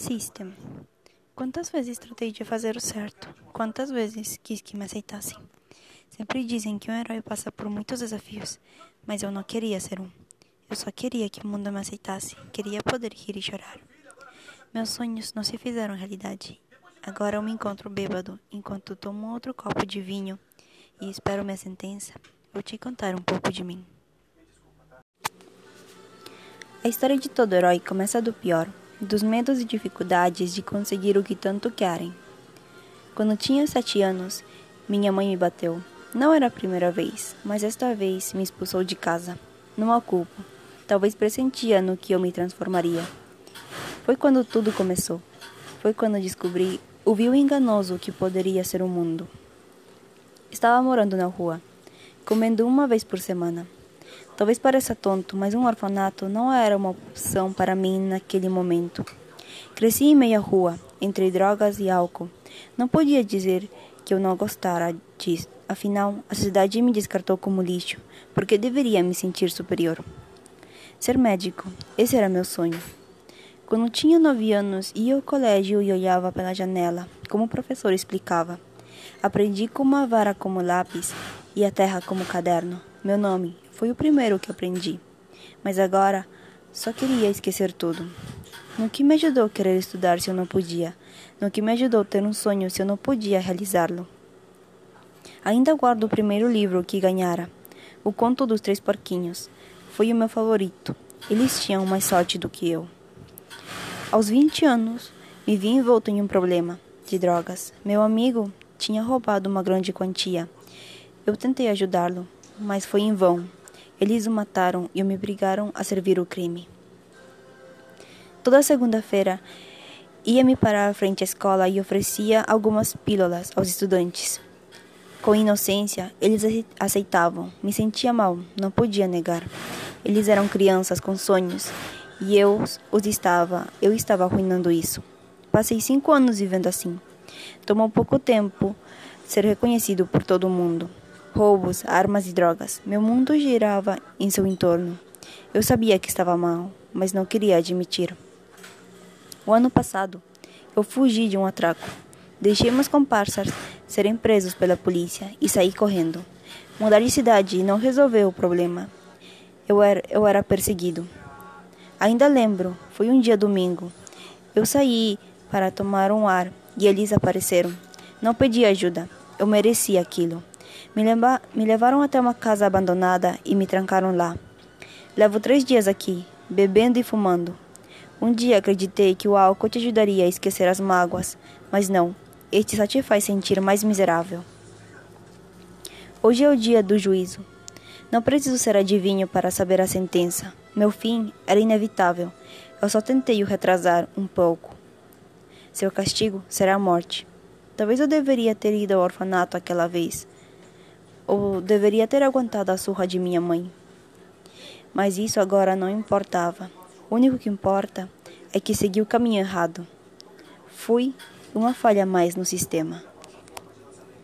System. Quantas vezes tratei de fazer o certo? Quantas vezes quis que me aceitassem? Sempre dizem que um herói passa por muitos desafios, mas eu não queria ser um. Eu só queria que o mundo me aceitasse, queria poder rir e chorar. Meus sonhos não se fizeram realidade. Agora eu me encontro bêbado enquanto tomo outro copo de vinho e espero minha sentença. Vou te contar um pouco de mim. A história de todo herói começa do pior, dos medos e dificuldades de conseguir o que tanto querem. Quando tinha sete anos, minha mãe me bateu. Não era a primeira vez, mas esta vez me expulsou de casa. Não a culpo. Talvez pressentia no que eu me transformaria. Foi quando tudo começou. Foi quando descobri o vil enganoso que poderia ser o mundo. Estava morando na rua, comendo uma vez por semana. Talvez pareça tonto, mas um orfanato não era uma opção para mim naquele momento. Cresci em meia rua, entre drogas e álcool. Não podia dizer que eu não gostara disso. Afinal, a sociedade me descartou como lixo, porque deveria me sentir superior. Ser médico, esse era meu sonho. Quando tinha nove anos, ia ao colégio e olhava pela janela, como o professor explicava. Aprendi com uma vara como lápis e a terra como caderno. Meu nome foi o primeiro que aprendi. Mas agora só queria esquecer tudo. No que me ajudou querer estudar se eu não podia? No que me ajudou ter um sonho se eu não podia realizá-lo? Ainda guardo o primeiro livro que ganhara, O Conto dos Três Porquinhos. Foi o meu favorito. Eles tinham mais sorte do que eu. Aos 20 anos, me vi envolto em um problema de drogas. Meu amigo tinha roubado uma grande quantia. Eu tentei ajudá-lo, mas foi em vão. Eles o mataram e me obrigaram a servir o crime. Toda segunda-feira ia-me para a frente à escola e oferecia algumas pílulas aos estudantes. Com inocência, eles aceitavam. Me sentia mal, não podia negar. Eles eram crianças com sonhos e eu os estava, eu estava arruinando isso. Passei cinco anos vivendo assim. Tomou pouco tempo ser reconhecido por todo mundo roubos, armas e drogas. Meu mundo girava em seu entorno. Eu sabia que estava mal, mas não queria admitir. O ano passado, eu fugi de um atraco. Deixei meus comparsas serem presos pela polícia e saí correndo. Mudar de cidade não resolveu o problema. Eu era, eu era perseguido. Ainda lembro, foi um dia domingo. Eu saí para tomar um ar e eles apareceram. Não pedi ajuda, eu merecia aquilo. Me, leva, me levaram até uma casa abandonada e me trancaram lá. Levo três dias aqui, bebendo e fumando. Um dia acreditei que o álcool te ajudaria a esquecer as mágoas, mas não, este só te faz sentir mais miserável. Hoje é o dia do juízo. Não preciso ser adivinho para saber a sentença. Meu fim era inevitável. Eu só tentei o retrasar um pouco. Seu castigo será a morte. Talvez eu deveria ter ido ao orfanato aquela vez, ou deveria ter aguentado a surra de minha mãe. Mas isso agora não importava. O único que importa é que segui o caminho errado. Fui uma falha mais no sistema.